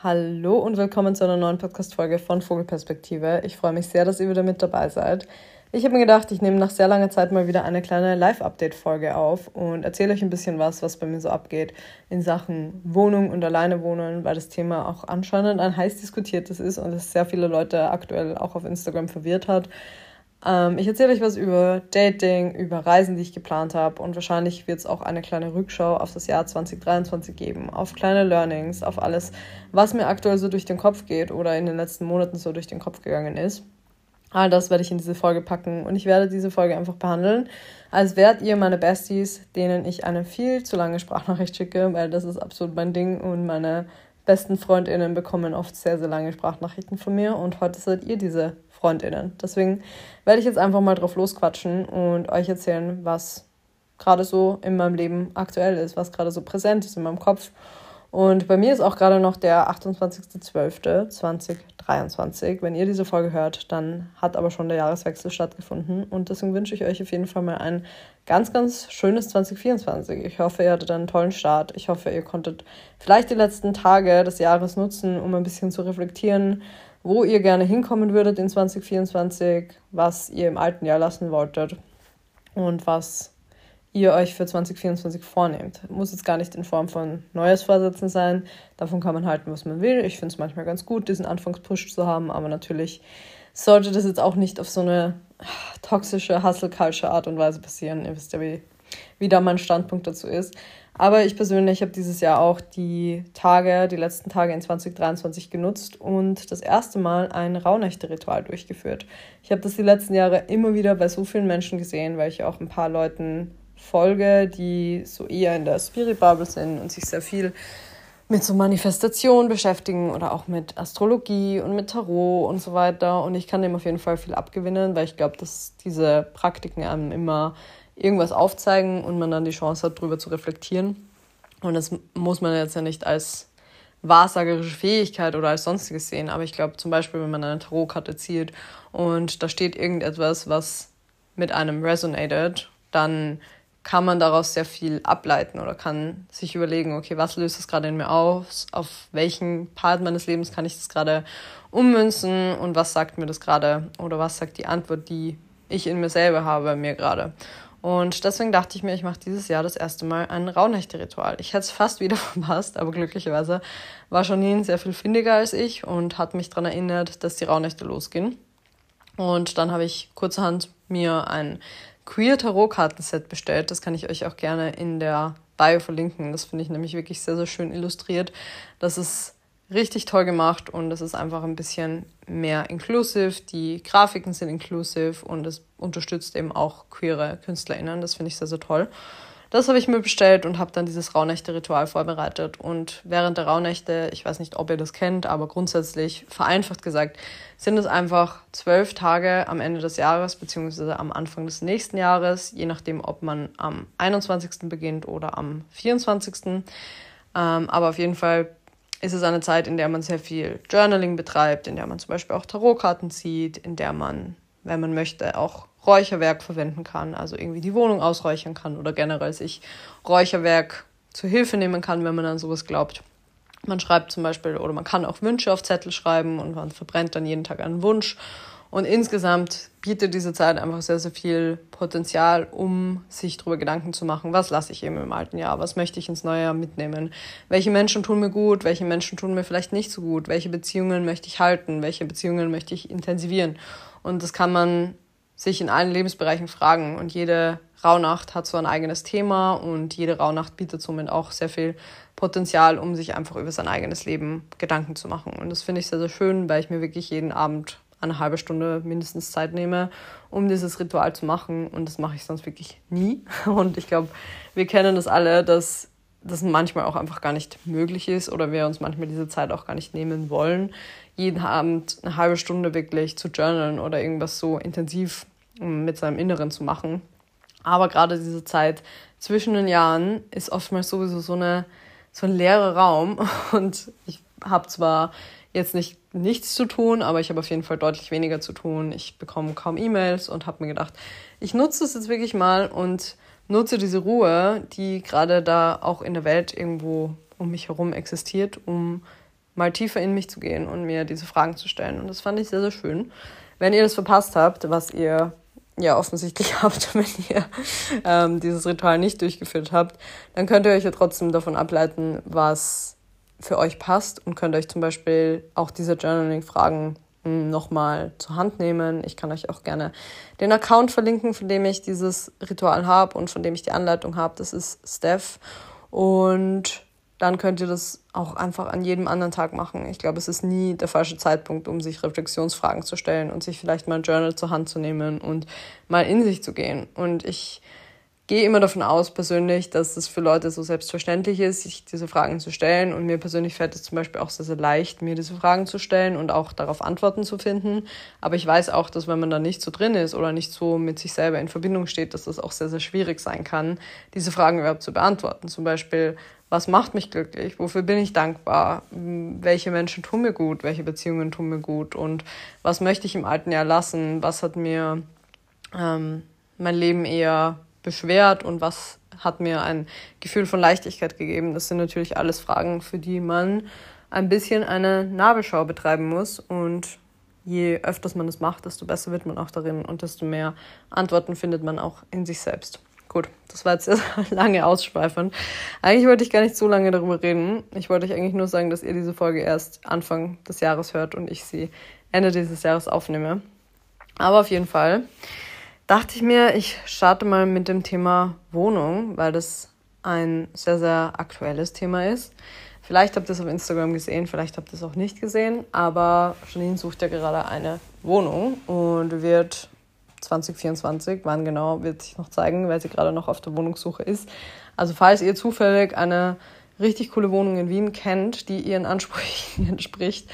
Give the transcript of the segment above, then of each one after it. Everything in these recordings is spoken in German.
Hallo und willkommen zu einer neuen Podcast-Folge von Vogelperspektive. Ich freue mich sehr, dass ihr wieder mit dabei seid. Ich habe mir gedacht, ich nehme nach sehr langer Zeit mal wieder eine kleine Live-Update-Folge auf und erzähle euch ein bisschen was, was bei mir so abgeht in Sachen Wohnung und alleine wohnen, weil das Thema auch anscheinend ein heiß diskutiertes ist und es sehr viele Leute aktuell auch auf Instagram verwirrt hat. Ähm, ich erzähle euch was über Dating, über Reisen, die ich geplant habe und wahrscheinlich wird es auch eine kleine Rückschau auf das Jahr 2023 geben, auf kleine Learnings, auf alles, was mir aktuell so durch den Kopf geht oder in den letzten Monaten so durch den Kopf gegangen ist. All das werde ich in diese Folge packen und ich werde diese Folge einfach behandeln, als wärt ihr meine Besties, denen ich eine viel zu lange Sprachnachricht schicke, weil das ist absolut mein Ding und meine besten Freundinnen bekommen oft sehr, sehr lange Sprachnachrichten von mir und heute seid ihr diese Freundinnen. Deswegen werde ich jetzt einfach mal drauf losquatschen und euch erzählen, was gerade so in meinem Leben aktuell ist, was gerade so präsent ist in meinem Kopf. Und bei mir ist auch gerade noch der 28.12.2023. Wenn ihr diese Folge hört, dann hat aber schon der Jahreswechsel stattgefunden. Und deswegen wünsche ich euch auf jeden Fall mal ein ganz, ganz schönes 2024. Ich hoffe, ihr hattet einen tollen Start. Ich hoffe, ihr konntet vielleicht die letzten Tage des Jahres nutzen, um ein bisschen zu reflektieren, wo ihr gerne hinkommen würdet in 2024, was ihr im alten Jahr lassen wolltet und was ihr euch für 2024 vornehmt. Muss jetzt gar nicht in Form von Neujahrsvorsätzen sein. Davon kann man halten, was man will. Ich finde es manchmal ganz gut, diesen Anfangspush zu haben, aber natürlich sollte das jetzt auch nicht auf so eine toxische Hustle-Culture-Art und Weise passieren. Ihr wisst ja, wie, wie da mein Standpunkt dazu ist. Aber ich persönlich habe dieses Jahr auch die Tage, die letzten Tage in 2023 genutzt und das erste Mal ein Rauhnächte-Ritual durchgeführt. Ich habe das die letzten Jahre immer wieder bei so vielen Menschen gesehen, weil ich auch ein paar Leuten folge, die so eher in der Spirit Bubble sind und sich sehr viel mit so Manifestation beschäftigen oder auch mit Astrologie und mit Tarot und so weiter. Und ich kann dem auf jeden Fall viel abgewinnen, weil ich glaube, dass diese Praktiken einem immer irgendwas aufzeigen und man dann die Chance hat, darüber zu reflektieren. Und das muss man jetzt ja nicht als wahrsagerische Fähigkeit oder als sonstiges sehen. Aber ich glaube zum Beispiel, wenn man eine Tarotkarte zieht und da steht irgendetwas, was mit einem resonated, dann kann man daraus sehr viel ableiten oder kann sich überlegen, okay, was löst das gerade in mir aus? Auf welchen Part meines Lebens kann ich das gerade ummünzen und was sagt mir das gerade oder was sagt die Antwort, die ich in mir selber habe, mir gerade. Und deswegen dachte ich mir, ich mache dieses Jahr das erste Mal ein Rauhnächte-Ritual. Ich hätte es fast wieder verpasst, aber glücklicherweise war Janine sehr viel findiger als ich und hat mich daran erinnert, dass die Rauhnächte losgehen. Und dann habe ich kurzerhand mir ein Queer Tarot-Kartenset bestellt. Das kann ich euch auch gerne in der Bio verlinken. Das finde ich nämlich wirklich sehr, sehr schön illustriert. Das ist richtig toll gemacht und es ist einfach ein bisschen mehr inclusive. Die Grafiken sind inclusive und es unterstützt eben auch queere KünstlerInnen. Das finde ich sehr, sehr toll. Das habe ich mir bestellt und habe dann dieses Rauhnächte-Ritual vorbereitet. Und während der Rauhnächte, ich weiß nicht, ob ihr das kennt, aber grundsätzlich vereinfacht gesagt, sind es einfach zwölf Tage am Ende des Jahres beziehungsweise am Anfang des nächsten Jahres, je nachdem, ob man am 21. beginnt oder am 24. Ähm, aber auf jeden Fall ist es eine Zeit, in der man sehr viel Journaling betreibt, in der man zum Beispiel auch Tarotkarten zieht, in der man, wenn man möchte, auch Räucherwerk verwenden kann, also irgendwie die Wohnung ausräuchern kann oder generell sich Räucherwerk zur Hilfe nehmen kann, wenn man an sowas glaubt. Man schreibt zum Beispiel oder man kann auch Wünsche auf Zettel schreiben und man verbrennt dann jeden Tag einen Wunsch. Und insgesamt bietet diese Zeit einfach sehr, sehr viel Potenzial, um sich darüber Gedanken zu machen, was lasse ich eben im alten Jahr, was möchte ich ins neue Jahr mitnehmen, welche Menschen tun mir gut, welche Menschen tun mir vielleicht nicht so gut, welche Beziehungen möchte ich halten, welche Beziehungen möchte ich intensivieren. Und das kann man sich in allen Lebensbereichen fragen. Und jede Rauhnacht hat so ein eigenes Thema und jede Rauhnacht bietet somit auch sehr viel Potenzial, um sich einfach über sein eigenes Leben Gedanken zu machen. Und das finde ich sehr, sehr schön, weil ich mir wirklich jeden Abend eine halbe Stunde mindestens Zeit nehme, um dieses Ritual zu machen. Und das mache ich sonst wirklich nie. Und ich glaube, wir kennen das alle, dass das manchmal auch einfach gar nicht möglich ist oder wir uns manchmal diese Zeit auch gar nicht nehmen wollen, jeden Abend eine halbe Stunde wirklich zu journalen oder irgendwas so intensiv mit seinem Inneren zu machen. Aber gerade diese Zeit zwischen den Jahren ist oftmals sowieso so, eine, so ein leerer Raum und ich habe zwar jetzt nicht nichts zu tun, aber ich habe auf jeden Fall deutlich weniger zu tun. Ich bekomme kaum E-Mails und habe mir gedacht, ich nutze es jetzt wirklich mal und nutze diese Ruhe, die gerade da auch in der Welt irgendwo um mich herum existiert, um mal tiefer in mich zu gehen und mir diese Fragen zu stellen. Und das fand ich sehr, sehr schön. Wenn ihr das verpasst habt, was ihr ja offensichtlich habt, wenn ihr ähm, dieses Ritual nicht durchgeführt habt, dann könnt ihr euch ja trotzdem davon ableiten, was für euch passt und könnt euch zum Beispiel auch diese Journaling-Fragen hm, nochmal zur Hand nehmen. Ich kann euch auch gerne den Account verlinken, von dem ich dieses Ritual habe und von dem ich die Anleitung habe. Das ist Steph. Und dann könnt ihr das auch einfach an jedem anderen Tag machen. Ich glaube, es ist nie der falsche Zeitpunkt, um sich Reflexionsfragen zu stellen und sich vielleicht mal ein Journal zur Hand zu nehmen und mal in sich zu gehen. Und ich gehe immer davon aus persönlich, dass es für Leute so selbstverständlich ist, sich diese Fragen zu stellen. Und mir persönlich fällt es zum Beispiel auch sehr, sehr leicht, mir diese Fragen zu stellen und auch darauf Antworten zu finden. Aber ich weiß auch, dass wenn man da nicht so drin ist oder nicht so mit sich selber in Verbindung steht, dass das auch sehr, sehr schwierig sein kann, diese Fragen überhaupt zu beantworten. Zum Beispiel, was macht mich glücklich? Wofür bin ich dankbar? Welche Menschen tun mir gut? Welche Beziehungen tun mir gut? Und was möchte ich im alten Jahr lassen? Was hat mir ähm, mein Leben eher beschwert und was hat mir ein Gefühl von Leichtigkeit gegeben. Das sind natürlich alles Fragen, für die man ein bisschen eine Nabelschau betreiben muss und je öfters man das macht, desto besser wird man auch darin und desto mehr Antworten findet man auch in sich selbst. Gut, das war jetzt sehr lange ausschweifend. Eigentlich wollte ich gar nicht so lange darüber reden. Ich wollte euch eigentlich nur sagen, dass ihr diese Folge erst Anfang des Jahres hört und ich sie Ende dieses Jahres aufnehme. Aber auf jeden Fall dachte ich mir, ich starte mal mit dem Thema Wohnung, weil das ein sehr, sehr aktuelles Thema ist. Vielleicht habt ihr es auf Instagram gesehen, vielleicht habt ihr es auch nicht gesehen, aber Janine sucht ja gerade eine Wohnung und wird 2024, wann genau, wird sich noch zeigen, weil sie gerade noch auf der Wohnungssuche ist. Also falls ihr zufällig eine richtig coole Wohnung in Wien kennt, die ihren Ansprüchen entspricht,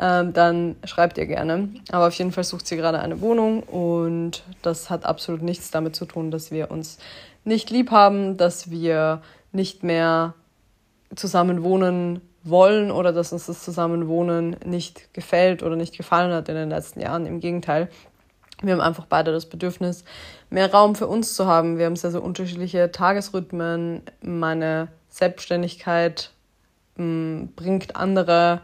ähm, dann schreibt ihr gerne. Aber auf jeden Fall sucht sie gerade eine Wohnung und das hat absolut nichts damit zu tun, dass wir uns nicht lieb haben, dass wir nicht mehr zusammen wohnen wollen oder dass uns das Zusammenwohnen nicht gefällt oder nicht gefallen hat in den letzten Jahren. Im Gegenteil, wir haben einfach beide das Bedürfnis, mehr Raum für uns zu haben. Wir haben sehr, sehr unterschiedliche Tagesrhythmen. Meine Selbstständigkeit mh, mm, bringt andere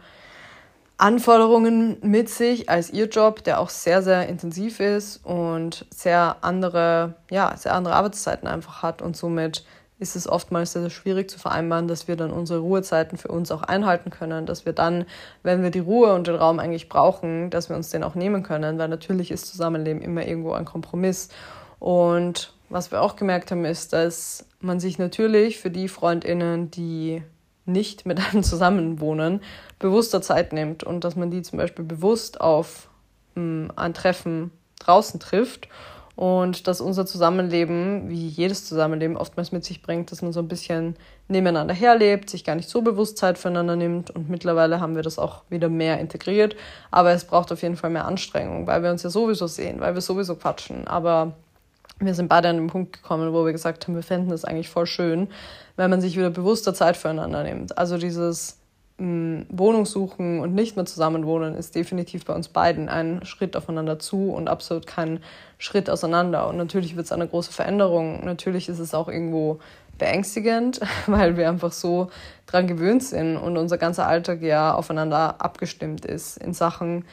Anforderungen mit sich als ihr Job, der auch sehr, sehr intensiv ist und sehr andere, ja, sehr andere Arbeitszeiten einfach hat. Und somit ist es oftmals sehr, sehr schwierig zu vereinbaren, dass wir dann unsere Ruhezeiten für uns auch einhalten können, dass wir dann, wenn wir die Ruhe und den Raum eigentlich brauchen, dass wir uns den auch nehmen können, weil natürlich ist Zusammenleben immer irgendwo ein Kompromiss. Und was wir auch gemerkt haben, ist, dass man sich natürlich für die Freundinnen, die nicht mit einem zusammenwohnen, bewusster Zeit nimmt und dass man die zum Beispiel bewusst auf mh, ein Treffen draußen trifft und dass unser Zusammenleben, wie jedes Zusammenleben, oftmals mit sich bringt, dass man so ein bisschen nebeneinander herlebt, sich gar nicht so bewusst Zeit füreinander nimmt und mittlerweile haben wir das auch wieder mehr integriert, aber es braucht auf jeden Fall mehr Anstrengung, weil wir uns ja sowieso sehen, weil wir sowieso quatschen, aber wir sind beide an den Punkt gekommen, wo wir gesagt haben, wir fänden das eigentlich voll schön, wenn man sich wieder bewusster Zeit füreinander nimmt. Also dieses mh, mm, Wohnung und nicht mehr zusammenwohnen ist definitiv bei uns beiden ein Schritt aufeinander zu und absolut kein Schritt auseinander. Und natürlich wird es eine große Veränderung. Natürlich ist es auch irgendwo beängstigend, weil wir einfach so dran gewöhnt sind und unser ganzer Alltag ja aufeinander abgestimmt ist in Sachen,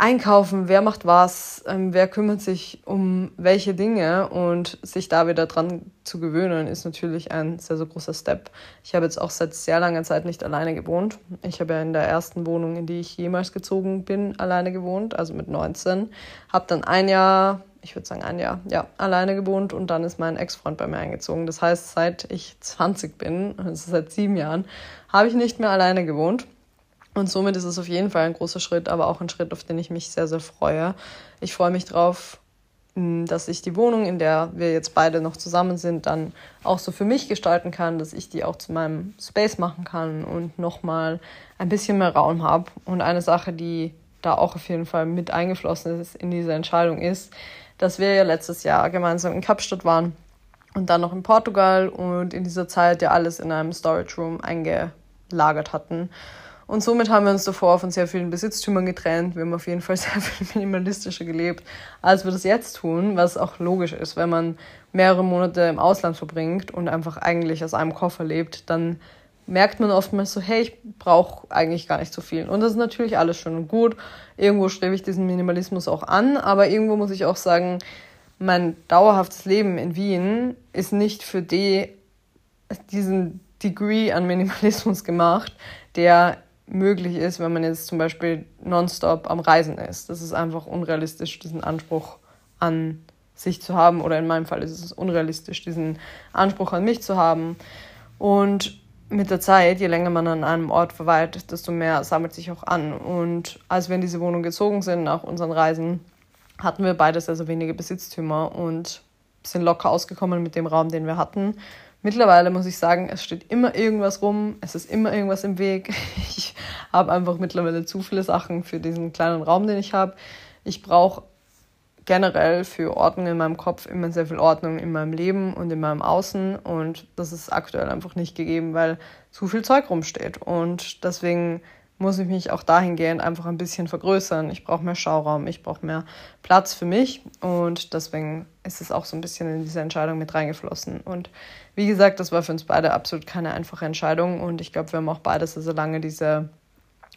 einkaufen, wer macht was, ähm, wer kümmert sich um welche Dinge und sich da wieder dran zu gewöhnen, ist natürlich ein sehr, sehr großer Step. Ich habe jetzt auch seit sehr langer Zeit nicht alleine gewohnt. Ich habe ja in der ersten Wohnung, in die ich jemals gezogen bin, alleine gewohnt, also mit 19. Habe dann ein Jahr, ich würde sagen ein Jahr, ja, alleine gewohnt und dann ist mein Ex-Freund bei mir eingezogen. Das heißt, seit ich 20 bin, also seit sieben Jahren, habe ich nicht mehr alleine gewohnt. Und somit ist es auf jeden Fall ein großer Schritt, aber auch ein Schritt, auf den ich mich sehr, sehr freue. Ich freue mich drauf, dass ich die Wohnung, in der wir jetzt beide noch zusammen sind, dann auch so für mich gestalten kann, dass ich die auch zu meinem Space machen kann und nochmal ein bisschen mehr Raum habe. Und eine Sache, die da auch auf jeden Fall mit eingeflossen ist in diese Entscheidung, ist, dass wir ja letztes Jahr gemeinsam in Kapstadt waren und dann noch in Portugal und in dieser Zeit ja alles in einem Storage Room eingelagert hatten. Und somit haben wir uns davor von sehr vielen Besitztümern getrennt. Wir haben auf jeden Fall sehr viel minimalistischer gelebt, als wir das jetzt tun, was auch logisch ist. Wenn man mehrere Monate im Ausland verbringt und einfach eigentlich aus einem Koffer lebt, dann merkt man oftmals so, hey, ich brauche eigentlich gar nicht so viel. Und das ist natürlich alles schön und gut. Irgendwo strebe ich diesen Minimalismus auch an, aber irgendwo muss ich auch sagen, mein dauerhaftes Leben in Wien ist nicht für die, diesen Degree an Minimalismus gemacht, der möglich ist, wenn man jetzt zum Beispiel nonstop am Reisen ist. Das ist einfach unrealistisch, diesen Anspruch an sich zu haben. Oder in meinem Fall ist es unrealistisch, diesen Anspruch an mich zu haben. Und mit der Zeit, je länger man an einem Ort verweilt, desto mehr sammelt sich auch an. Und als wir in diese Wohnung gezogen sind nach unseren Reisen, hatten wir beides also wenige Besitztümer und sind locker ausgekommen mit dem Raum, den wir hatten. Mittlerweile muss ich sagen, es steht immer irgendwas rum, es ist immer irgendwas im Weg. Ich habe einfach mittlerweile zu viele Sachen für diesen kleinen Raum, den ich habe. Ich brauche generell für Ordnung in meinem Kopf immer sehr viel Ordnung in meinem Leben und in meinem Außen und das ist aktuell einfach nicht gegeben, weil zu viel Zeug rumsteht und deswegen muss ich mich auch dahingehend einfach ein bisschen vergrößern. Ich brauche mehr Schauraum, ich brauche mehr Platz für mich und deswegen ist es auch so ein bisschen in diese Entscheidung mit reingeflossen. Und wie gesagt, das war für uns beide absolut keine einfache Entscheidung und ich glaube, wir haben auch beide so lange diese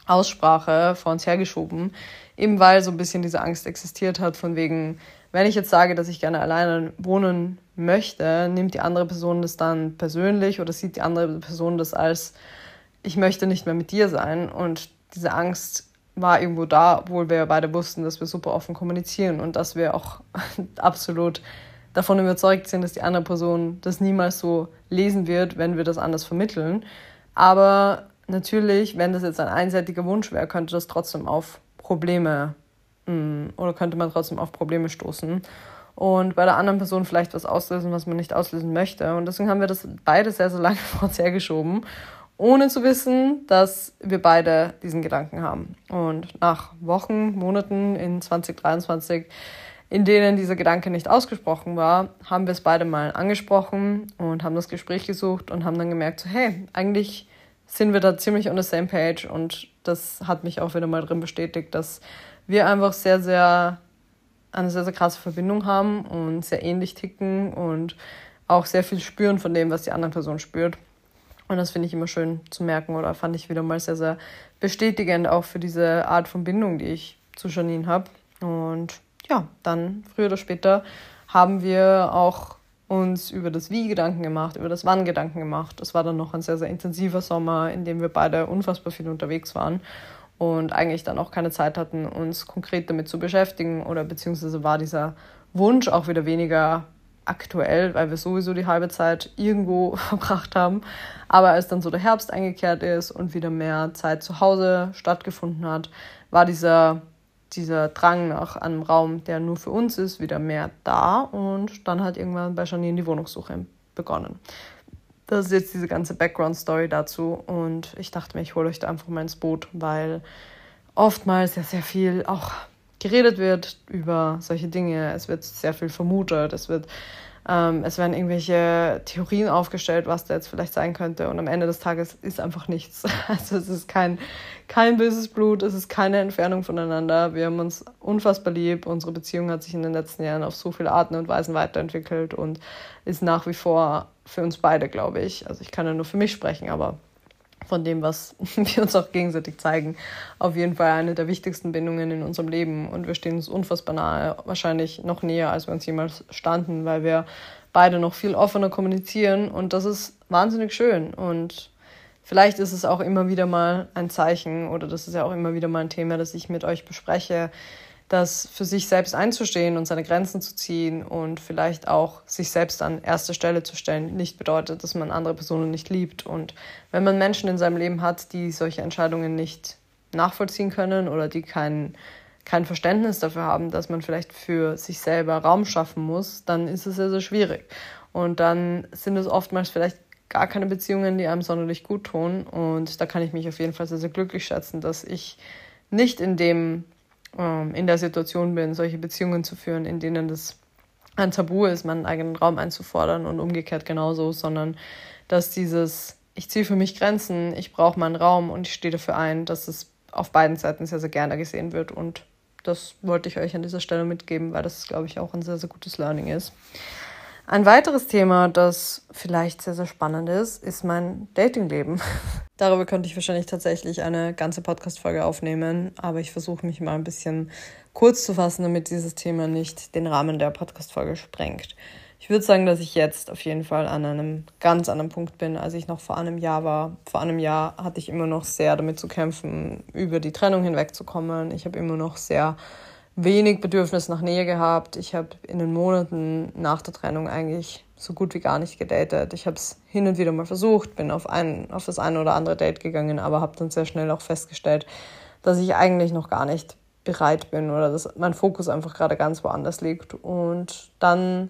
Aussprache vor uns hergeschoben, eben weil so ein bisschen diese Angst existiert hat, von wegen, wenn ich jetzt sage, dass ich gerne alleine wohnen möchte, nimmt die andere Person das dann persönlich oder sieht die andere Person das als ich möchte nicht mehr mit dir sein. Und diese Angst war irgendwo da, obwohl wir beide wussten, dass wir super offen kommunizieren und dass wir auch absolut davon überzeugt sind, dass die andere Person das niemals so lesen wird, wenn wir das anders vermitteln. Aber natürlich, wenn das jetzt ein einseitiger Wunsch wäre, könnte das trotzdem auf Probleme mm, oder könnte man trotzdem auf Probleme stoßen und bei der anderen Person vielleicht was auslösen, was man nicht auslösen möchte. Und deswegen haben wir das beide sehr, sehr lange vor uns hergeschoben ohne zu wissen, dass wir beide diesen Gedanken haben. Und nach Wochen, Monaten in 2023, in denen dieser Gedanke nicht ausgesprochen war, haben wir es beide mal angesprochen und haben das Gespräch gesucht und haben dann gemerkt, so, hey, eigentlich sind wir da ziemlich on the same page und das hat mich auch wieder mal drin bestätigt, dass wir einfach sehr, sehr eine sehr, sehr krasse Verbindung haben und sehr ähnlich ticken und auch sehr viel spüren von dem, was die andere Person spürt. Und das finde ich immer schön zu merken oder fand ich wieder mal sehr, sehr bestätigend auch für diese Art von Bindung, die ich zu Janine habe. Und ja, dann früher oder später haben wir auch uns über das Wie Gedanken gemacht, über das Wann Gedanken gemacht. Das war dann noch ein sehr, sehr intensiver Sommer, in dem wir beide unfassbar viel unterwegs waren und eigentlich dann auch keine Zeit hatten, uns konkret damit zu beschäftigen oder beziehungsweise war dieser Wunsch auch wieder weniger aktuell, weil wir sowieso die halbe Zeit irgendwo verbracht haben. Aber als dann so der Herbst eingekehrt ist und wieder mehr Zeit zu Hause stattgefunden hat, war dieser, dieser Drang nach einem Raum, der nur für uns ist, wieder mehr da. Und dann hat irgendwann bei Janine die Wohnungssuche begonnen. Das ist jetzt diese ganze Background-Story dazu. Und ich dachte mir, ich hole euch da einfach mal ins Boot, weil oftmals ja sehr viel auch geredet wird über solche Dinge. Es wird sehr viel vermutet, es wird ähm, es werden irgendwelche Theorien aufgestellt, was da jetzt vielleicht sein könnte. Und am Ende des Tages ist einfach nichts. Also es ist kein, kein böses Blut, es ist keine Entfernung voneinander. Wir haben uns unfassbar lieb. Unsere Beziehung hat sich in den letzten Jahren auf so viele Arten und Weisen weiterentwickelt und ist nach wie vor für uns beide, glaube ich. Also ich kann ja nur für mich sprechen, aber von dem, was wir uns auch gegenseitig zeigen, auf jeden Fall eine der wichtigsten Bindungen in unserem Leben. Und wir stehen uns unfassbar nahe, wahrscheinlich noch näher, als wir uns jemals standen, weil wir beide noch viel offener kommunizieren. Und das ist wahnsinnig schön. Und vielleicht ist es auch immer wieder mal ein Zeichen oder das ist ja auch immer wieder mal ein Thema, das ich mit euch bespreche, das für sich selbst einzustehen und seine Grenzen zu ziehen und vielleicht auch sich selbst an erste Stelle zu stellen, nicht bedeutet, dass man andere Personen nicht liebt. Und wenn man Menschen in seinem Leben hat, die solche Entscheidungen nicht nachvollziehen können oder die kein, kein Verständnis dafür haben, dass man vielleicht für sich selber Raum schaffen muss, dann ist es sehr, sehr schwierig. Und dann sind es oftmals vielleicht gar keine Beziehungen, die einem sonderlich gut tun. Und da kann ich mich auf jeden Fall sehr, sehr glücklich schätzen, dass ich nicht in dem ähm, in der Situation bin, solche Beziehungen zu führen, in denen das ein Tabu ist, meinen eigenen Raum einzufordern und umgekehrt genauso, sondern dass dieses, ich ziehe für mich Grenzen, ich brauche meinen Raum und ich stehe dafür ein, dass es auf beiden Seiten sehr, sehr gerne gesehen wird und das wollte ich euch an dieser Stelle mitgeben, weil das, glaube ich, auch ein sehr, sehr gutes Learning ist. Ein weiteres Thema, das vielleicht sehr, sehr spannend ist, ist mein Datingleben. Darüber könnte ich wahrscheinlich tatsächlich eine ganze Podcast-Folge aufnehmen, aber ich versuche mich mal ein bisschen kurz zu fassen, damit dieses Thema nicht den Rahmen der Podcast-Folge sprengt. Ich würde sagen, dass ich jetzt auf jeden Fall an einem ganz anderen Punkt bin, als ich noch vor einem Jahr war. Vor einem Jahr hatte ich immer noch sehr damit zu kämpfen, über die Trennung hinwegzukommen. Ich habe immer noch sehr wenig Bedürfnis nach Nähe gehabt. Ich habe in den Monaten nach der Trennung eigentlich so gut wie gar nicht gedatet. Ich habe es hin und wieder mal versucht, bin auf, ein, auf das eine oder andere Date gegangen, aber habe dann sehr schnell auch festgestellt, dass ich eigentlich noch gar nicht bereit bin oder dass mein Fokus einfach gerade ganz woanders liegt. Und dann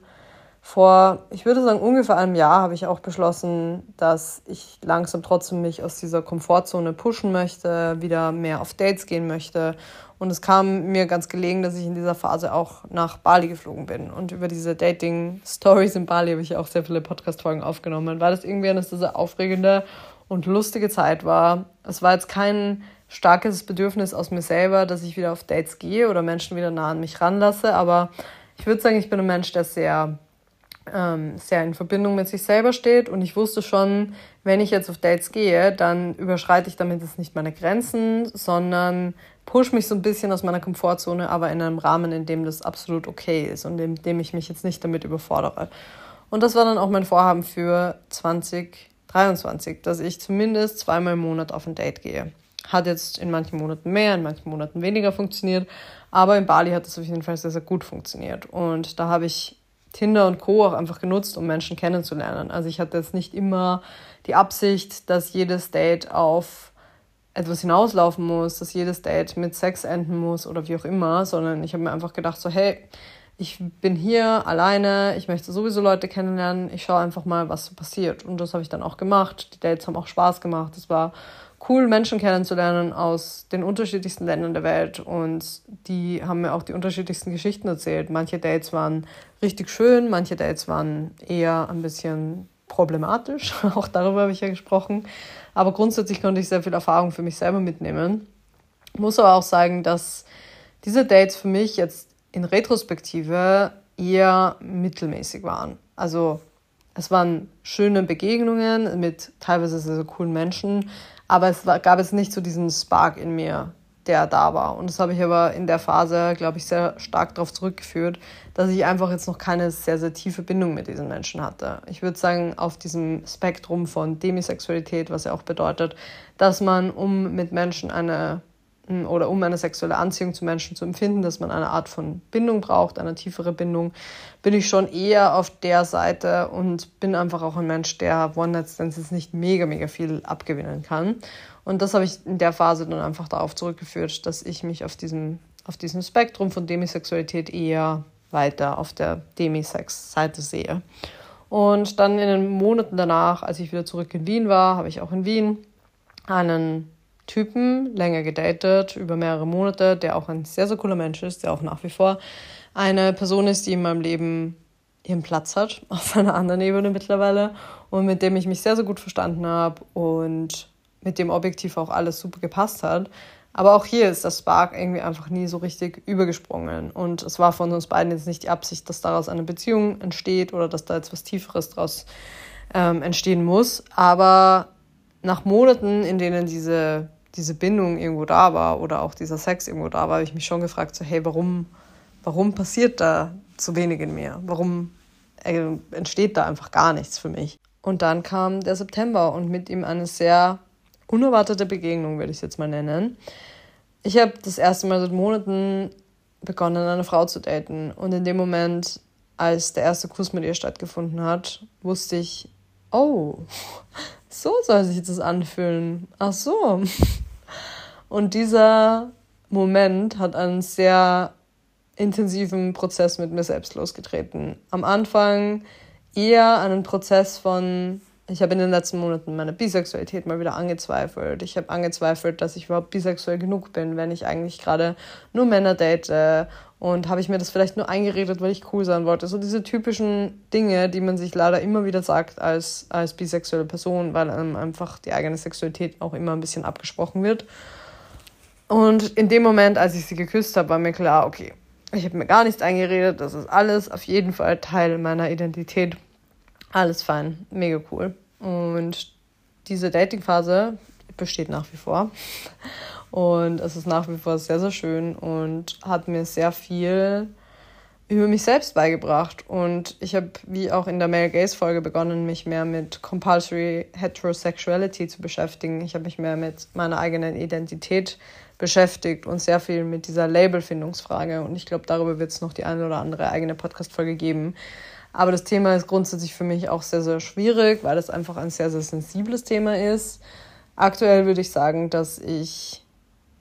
vor, ich würde sagen, ungefähr einem Jahr habe ich auch beschlossen, dass ich langsam trotzdem mich aus dieser Komfortzone pushen möchte, wieder mehr auf Dates gehen möchte und es kam mir ganz gelegen, dass ich in dieser Phase auch nach Bali geflogen bin. Und über diese Dating-Stories in Bali habe ich auch sehr viele Podcast-Folgen aufgenommen, weil das irgendwie eine sehr aufregende und lustige Zeit war. Es war jetzt kein starkes Bedürfnis aus mir selber, dass ich wieder auf Dates gehe oder Menschen wieder nah an mich ranlasse, aber ich würde sagen, ich bin ein Mensch, der sehr ähm, sehr in Verbindung mit sich selber steht. Und ich wusste schon, wenn ich jetzt auf Dates gehe, dann überschreite ich damit jetzt nicht meine Grenzen, sondern push mich so ein bisschen aus meiner Komfortzone, aber in einem Rahmen, in dem das absolut okay ist und in dem ich mich jetzt nicht damit überfordere. Und das war dann auch mein Vorhaben für 2023, dass ich zumindest zweimal im Monat auf ein Date gehe. Hat jetzt in manchen Monaten mehr, in manchen Monaten weniger funktioniert, aber in Bali hat es auf jeden Fall sehr, sehr gut funktioniert. Und da habe ich Tinder und Co. auch einfach genutzt, um Menschen kennenzulernen. Also ich hatte jetzt nicht immer die Absicht, dass jedes Date auf etwas hinauslaufen muss, dass jedes Date mit Sex enden muss oder wie auch immer, sondern ich habe mir einfach gedacht, so hey, ich bin hier alleine, ich möchte sowieso Leute kennenlernen, ich schaue einfach mal, was so passiert. Und das habe ich dann auch gemacht. Die Dates haben auch Spaß gemacht. Es war cool, Menschen kennenzulernen aus den unterschiedlichsten Ländern der Welt. Und die haben mir auch die unterschiedlichsten Geschichten erzählt. Manche Dates waren richtig schön, manche Dates waren eher ein bisschen problematisch. auch darüber habe ich ja gesprochen. Aber grundsätzlich konnte ich sehr viel Erfahrung für mich selber mitnehmen. Muss aber auch sagen, dass diese Dates für mich jetzt in Retrospektive eher mittelmäßig waren. Also es waren schöne Begegnungen mit teilweise sehr, sehr coolen Menschen, aber es war, gab jetzt nicht so diesen Spark in mir, der da war. Und das habe ich aber in der Phase, glaube ich, sehr stark darauf zurückgeführt, dass ich einfach jetzt noch keine sehr, sehr tiefe Bindung mit diesen Menschen hatte. Ich würde sagen, auf diesem Spektrum von Demisexualität, was ja auch bedeutet, dass man, um mit Menschen eine oder um eine sexuelle Anziehung zu Menschen zu empfinden, dass man eine Art von Bindung braucht, eine tiefere Bindung, bin ich schon eher auf der Seite und bin einfach auch ein Mensch, der One-Night-Stands jetzt nicht mega, mega viel abgewinnen kann. Und das habe ich in der Phase dann einfach darauf zurückgeführt, dass ich mich auf diesem, auf diesem Spektrum von Demisexualität eher weiter auf der Demisex-Seite sehe. Und dann in den Monaten danach, als ich wieder zurück in Wien war, habe ich auch in Wien einen Typen länger gedatet, über mehrere Monate, der auch ein sehr, sehr cooler Mensch ist, der auch nach wie vor eine Person ist, die in meinem Leben ihren Platz hat, auf einer anderen Ebene mittlerweile und mit dem ich mich sehr, sehr gut verstanden habe und mit dem objektiv auch alles super gepasst hat. Aber auch hier ist das Spark irgendwie einfach nie so richtig übergesprungen. Und es war von uns beiden jetzt nicht die Absicht, dass daraus eine Beziehung entsteht oder dass da jetzt was Tieferes daraus ähm, entstehen muss. Aber nach Monaten, in denen diese, diese Bindung irgendwo da war oder auch dieser Sex irgendwo da war, habe ich mich schon gefragt, so, hey, warum, warum passiert da so wenig in mir? Warum äh, entsteht da einfach gar nichts für mich? Und dann kam der September und mit ihm eine sehr unerwartete Begegnung, würde ich es jetzt mal nennen. Ich habe das erste Mal seit Monaten begonnen, eine Frau zu daten. Und in dem Moment, als der erste Kuss mit ihr stattgefunden hat, wusste ich, oh, so soll sich das anfühlen. Ach so. Und dieser Moment hat einen sehr intensiven Prozess mit mir selbst losgetreten. Am Anfang eher einen Prozess von, ich habe in den letzten Monaten meine Bisexualität mal wieder angezweifelt. Ich habe angezweifelt, dass ich überhaupt bisexuell genug bin, wenn ich eigentlich gerade nur Männer date und habe ich mir das vielleicht nur eingeredet, weil ich cool sein wollte. So diese typischen Dinge, die man sich leider immer wieder sagt als, als bisexuelle Person, weil einem einfach die eigene Sexualität auch immer ein bisschen abgesprochen wird. Und in dem Moment, als ich sie geküsst habe, war mir klar, okay, Ich habe mir gar nichts eingeredet. Das ist alles auf jeden Fall Teil meiner Identität. Alles fein. Mega cool. Und diese Dating-Phase besteht nach wie vor. Und es ist nach wie vor sehr, sehr schön und hat mir sehr viel über mich selbst beigebracht. Und ich habe, wie auch in der Male Gaze Folge, begonnen, mich mehr mit Compulsory Heterosexuality zu beschäftigen. Ich habe mich mehr mit meiner eigenen Identität beschäftigt und sehr viel mit dieser Labelfindungsfrage. Und ich glaube, darüber wird es noch die eine oder andere eigene Podcast-Folge geben. Aber das Thema ist grundsätzlich für mich auch sehr, sehr schwierig, weil es einfach ein sehr, sehr sensibles Thema ist. Aktuell würde ich sagen, dass ich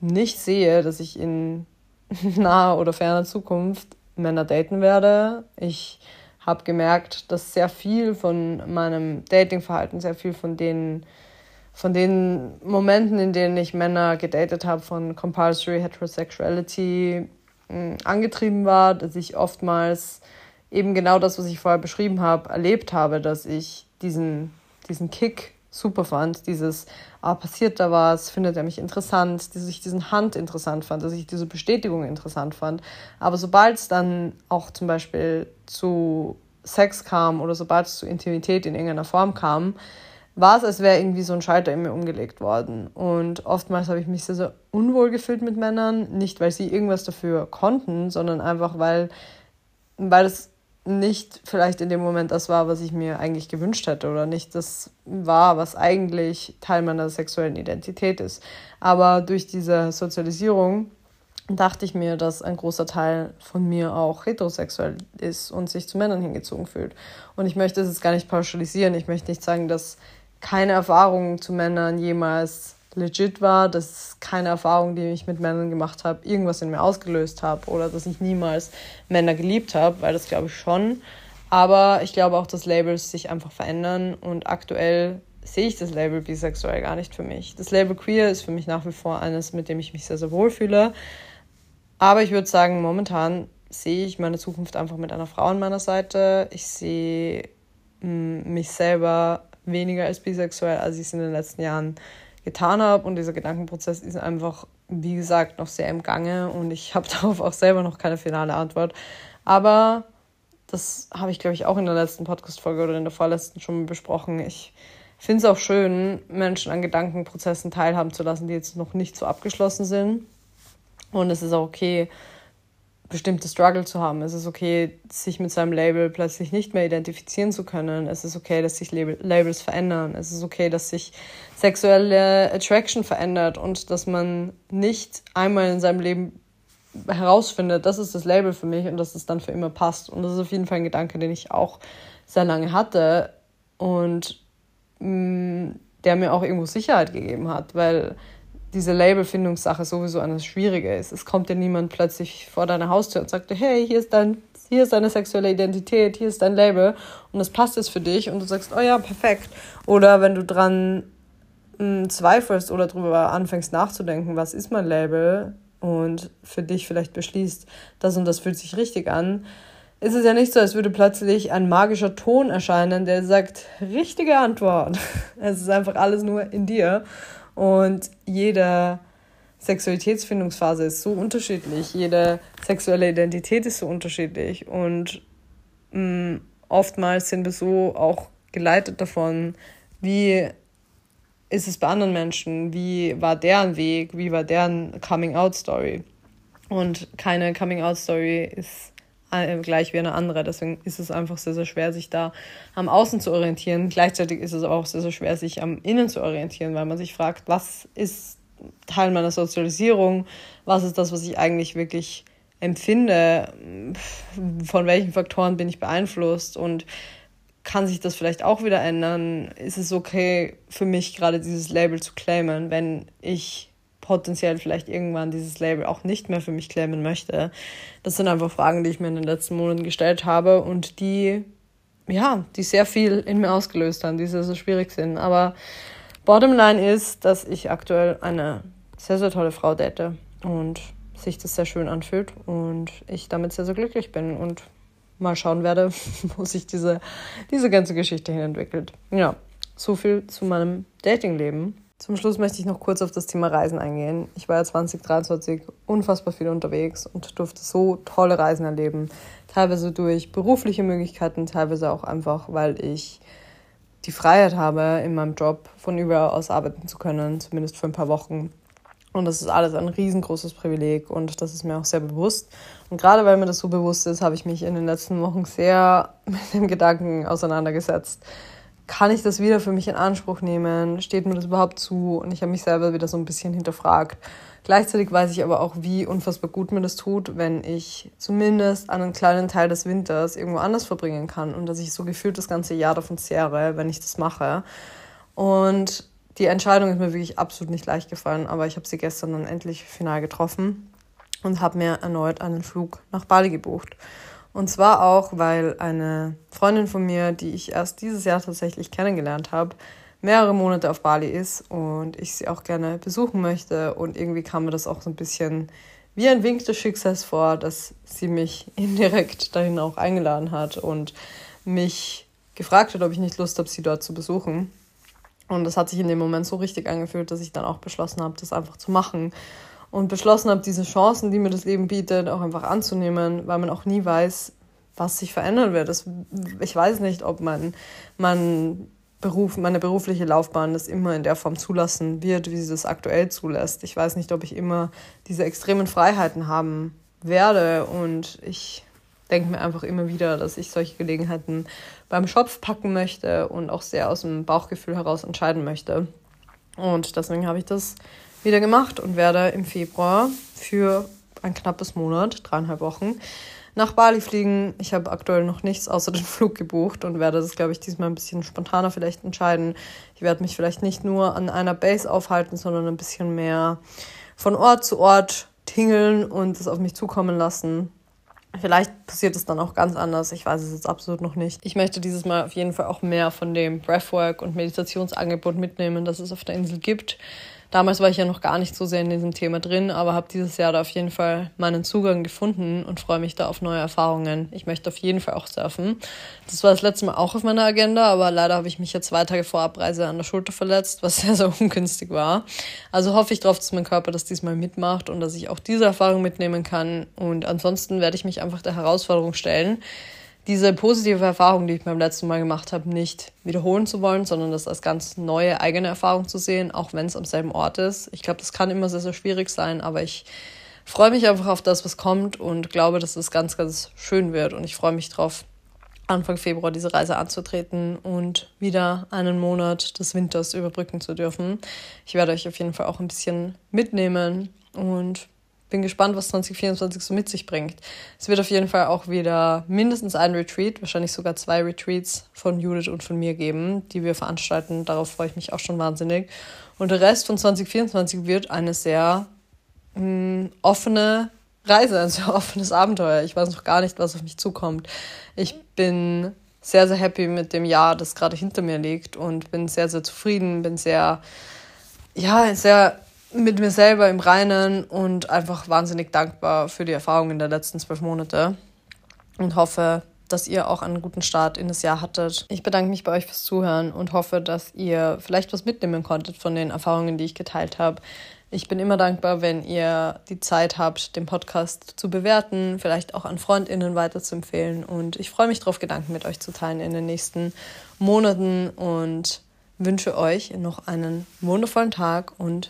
nicht sehe, dass ich in naher oder ferner Zukunft Männer daten werde. Ich habe gemerkt, dass sehr viel von meinem Datingverhalten, sehr viel von den, von den Momenten, in denen ich Männer gedatet habe, von Compulsory Heterosexuality hm, angetrieben war, dass ich oftmals eben genau das, was ich vorher beschrieben habe, erlebt habe, dass ich diesen, diesen Kick super fand, dieses, ah, passiert da was, findet er mich interessant, dass ich diesen Hand interessant fand, dass ich diese Bestätigung interessant fand. Aber sobald es dann auch zum Beispiel zu Sex kam oder sobald es zu Intimität in irgendeiner Form kam, war es, als wäre irgendwie so ein Schalter in mir umgelegt worden. Und oftmals habe ich mich sehr, sehr unwohl gefühlt mit Männern, nicht weil sie irgendwas dafür konnten, sondern einfach weil, weil es nicht vielleicht in dem Moment das war, was ich mir eigentlich gewünscht hätte oder nicht das war, was eigentlich Teil meiner sexuellen Identität ist. Aber durch diese Sozialisierung dachte ich mir, dass ein großer Teil von mir auch heterosexuell ist und sich zu Männern hingezogen fühlt. Und ich möchte es jetzt gar nicht pauschalisieren. Ich möchte nicht sagen, dass keine Erfahrung zu Männern jemals legit war, dass keine Erfahrung, die ich mit Männern gemacht habe, irgendwas in mir ausgelöst habe oder dass ich niemals Männer geliebt habe, weil das glaube ich schon. Aber ich glaube auch, dass Labels sich einfach verändern und aktuell sehe ich das Label bisexuell gar nicht für mich. Das Label queer ist für mich nach wie vor eines, mit dem ich mich sehr, sehr wohl fühle. Aber ich würde sagen, momentan sehe ich meine Zukunft einfach mit einer Frau an meiner Seite. Ich sehe mm, mich selber weniger als bisexuell, als ich es in den letzten Jahren getan habe. Und dieser Gedankenprozess ist einfach, wie gesagt, noch sehr im Gange und ich habe darauf auch selber noch keine finale Antwort. Aber das habe ich, glaube ich, auch in der letzten Podcast-Folge oder in der vorletzten schon besprochen. Ich finde es auch schön, Menschen an Gedankenprozessen teilhaben zu lassen, die jetzt noch nicht so abgeschlossen sind. Und es ist auch okay, bestimmte Struggle zu haben. Es ist okay, sich mit seinem Label plötzlich nicht mehr identifizieren zu können. Es ist okay, dass sich Label Labels verändern. Es ist okay, dass sich sexuelle Attraction verändert und dass man nicht einmal in seinem Leben herausfindet, das ist das Label für mich und dass es dann für immer passt. Und das ist auf jeden Fall ein Gedanke, den ich auch sehr lange hatte und mh, mm, der mir auch irgendwo Sicherheit gegeben hat, weil diese Labelfindungssache sowieso eine schwierige ist. Es kommt dir niemand plötzlich vor deine Haustür und sagt hey, hier ist dein, hier ist deine sexuelle Identität, hier ist dein Label und das passt jetzt für dich und du sagst, oh ja, perfekt. Oder wenn du dran hm, zweifelst oder darüber anfängst nachzudenken, was ist mein Label und für dich vielleicht beschließt, das und das fühlt sich richtig an, ist es ja nicht so, als würde plötzlich ein magischer Ton erscheinen, der sagt, richtige Antwort. Es ist einfach alles nur in dir. Und jede Sexualitätsfindungsphase ist so unterschiedlich, jede sexuelle Identität ist so unterschiedlich. Und mh, mm, oftmals sind wir so auch geleitet davon, wie ist es bei anderen Menschen, wie war deren Weg, wie war deren Coming-out-Story. Und keine Coming-out-Story ist gleich wie eine andere. Deswegen ist es einfach sehr, sehr schwer, sich da am Außen zu orientieren. Gleichzeitig ist es auch sehr, sehr schwer, sich am Innen zu orientieren, weil man sich fragt, was ist Teil meiner Sozialisierung? Was ist das, was ich eigentlich wirklich empfinde? Von welchen Faktoren bin ich beeinflusst? Und kann sich das vielleicht auch wieder ändern? Ist es okay für mich gerade dieses Label zu claimen, wenn ich potenziell vielleicht irgendwann dieses Label auch nicht mehr für mich claimen möchte. Das sind einfach Fragen, die ich mir in den letzten Monaten gestellt habe und die, ja, die sehr viel in mir ausgelöst haben, die sehr, sehr schwierig sind. Aber bottom line ist, dass ich aktuell eine sehr, sehr tolle Frau date und sich das sehr schön anfühlt und ich damit sehr, sehr glücklich bin und mal schauen werde, wo sich diese, diese ganze Geschichte hin entwickelt. Ja, so viel zu meinem Datingleben. Zum Schluss möchte ich noch kurz auf das Thema Reisen eingehen. Ich war ja 2023 unfassbar viel unterwegs und durfte so tolle Reisen erleben. Teilweise durch berufliche Möglichkeiten, teilweise auch einfach, weil ich die Freiheit habe, in meinem Job von überall aus arbeiten zu können, zumindest für ein paar Wochen. Und das ist alles ein riesengroßes Privileg und das ist mir auch sehr bewusst. Und gerade weil mir das so bewusst ist, habe ich mich in den letzten Wochen sehr mit dem Gedanken auseinandergesetzt. Kann ich das wieder für mich in Anspruch nehmen? Steht mir das überhaupt zu? Und ich habe mich selber wieder so ein bisschen hinterfragt. Gleichzeitig weiß ich aber auch, wie unfassbar gut mir das tut, wenn ich zumindest einen kleinen Teil des Winters irgendwo anders verbringen kann und dass ich so gefühlt das ganze Jahr davon zehre, wenn ich das mache. Und die Entscheidung ist mir wirklich absolut nicht leicht gefallen, aber ich habe sie gestern dann endlich final getroffen und habe mir erneut einen Flug nach Bali gebucht. Und zwar auch, weil eine Freundin von mir, die ich erst dieses Jahr tatsächlich kennengelernt habe, mehrere Monate auf Bali ist und ich sie auch gerne besuchen möchte. Und irgendwie kam mir das auch so ein bisschen wie ein Wink des Schicksals vor, dass sie mich indirekt dahin auch eingeladen hat und mich gefragt hat, ob ich nicht Lust habe, sie dort zu besuchen. Und das hat sich in dem Moment so richtig angefühlt, dass ich dann auch beschlossen habe, das einfach zu machen. Und beschlossen habe, diese Chancen, die mir das Leben bietet, auch einfach anzunehmen, weil man auch nie weiß, was sich verändern wird. Das, ich weiß nicht, ob mein, mein Beruf, meine berufliche Laufbahn das immer in der Form zulassen wird, wie sie das aktuell zulässt. Ich weiß nicht, ob ich immer diese extremen Freiheiten haben werde. Und ich denke mir einfach immer wieder, dass ich solche Gelegenheiten beim Schopf packen möchte und auch sehr aus dem Bauchgefühl heraus entscheiden möchte. Und deswegen habe ich das wieder gemacht und werde im Februar für ein knappes Monat, dreieinhalb Wochen, nach Bali fliegen. Ich habe aktuell noch nichts außer den Flug gebucht und werde das, glaube ich, diesmal ein bisschen spontaner vielleicht entscheiden. Ich werde mich vielleicht nicht nur an einer Base aufhalten, sondern ein bisschen mehr von Ort zu Ort tingeln und es auf mich zukommen lassen. Vielleicht passiert es dann auch ganz anders. Ich weiß es jetzt absolut noch nicht. Ich möchte dieses Mal auf jeden Fall auch mehr von dem Breathwork und Meditationsangebot mitnehmen, das es auf der Insel gibt. Damals war ich ja noch gar nicht so sehr in diesem Thema drin, aber habe dieses Jahr da auf jeden Fall meinen Zugang gefunden und freue mich da auf neue Erfahrungen. Ich möchte auf jeden Fall auch surfen. Das war das letzte Mal auch auf meiner Agenda, aber leider habe ich mich ja zwei Tage vor Abreise an der Schulter verletzt, was sehr, sehr ungünstig war. Also hoffe ich darauf, dass mein Körper das diesmal mitmacht und dass ich auch diese Erfahrung mitnehmen kann. Und ansonsten werde ich mich einfach der Herausforderung stellen, diese positive Erfahrung, die ich beim letzten Mal gemacht habe, nicht wiederholen zu wollen, sondern das als ganz neue eigene Erfahrung zu sehen, auch wenn es am selben Ort ist. Ich glaube, das kann immer sehr, sehr schwierig sein, aber ich freue mich einfach auf das, was kommt und glaube, dass es ganz, ganz schön wird. Und ich freue mich drauf, Anfang Februar diese Reise anzutreten und wieder einen Monat des Winters überbrücken zu dürfen. Ich werde euch auf jeden Fall auch ein bisschen mitnehmen und bin gespannt, was 2024 so mit sich bringt. Es wird auf jeden Fall auch wieder mindestens ein Retreat, wahrscheinlich sogar zwei Retreats von Judith und von mir geben, die wir veranstalten. Darauf freue ich mich auch schon wahnsinnig. Und der Rest von 2024 wird eine sehr mh, mm, offene Reise, ein sehr offenes Abenteuer. Ich weiß noch gar nicht, was auf mich zukommt. Ich bin sehr, sehr happy mit dem Jahr, das gerade hinter mir liegt und bin sehr, sehr zufrieden, bin sehr, ja, sehr mit mir selber im Reinen und einfach wahnsinnig dankbar für die Erfahrungen der letzten zwölf Monate und hoffe, dass ihr auch einen guten Start in das Jahr hattet. Ich bedanke mich bei euch fürs Zuhören und hoffe, dass ihr vielleicht was mitnehmen konntet von den Erfahrungen, die ich geteilt habe. Ich bin immer dankbar, wenn ihr die Zeit habt, den Podcast zu bewerten, vielleicht auch an Freundinnen weiterzuempfehlen. Und ich freue mich darauf, Gedanken mit euch zu teilen in den nächsten Monaten und wünsche euch noch einen wundervollen Tag und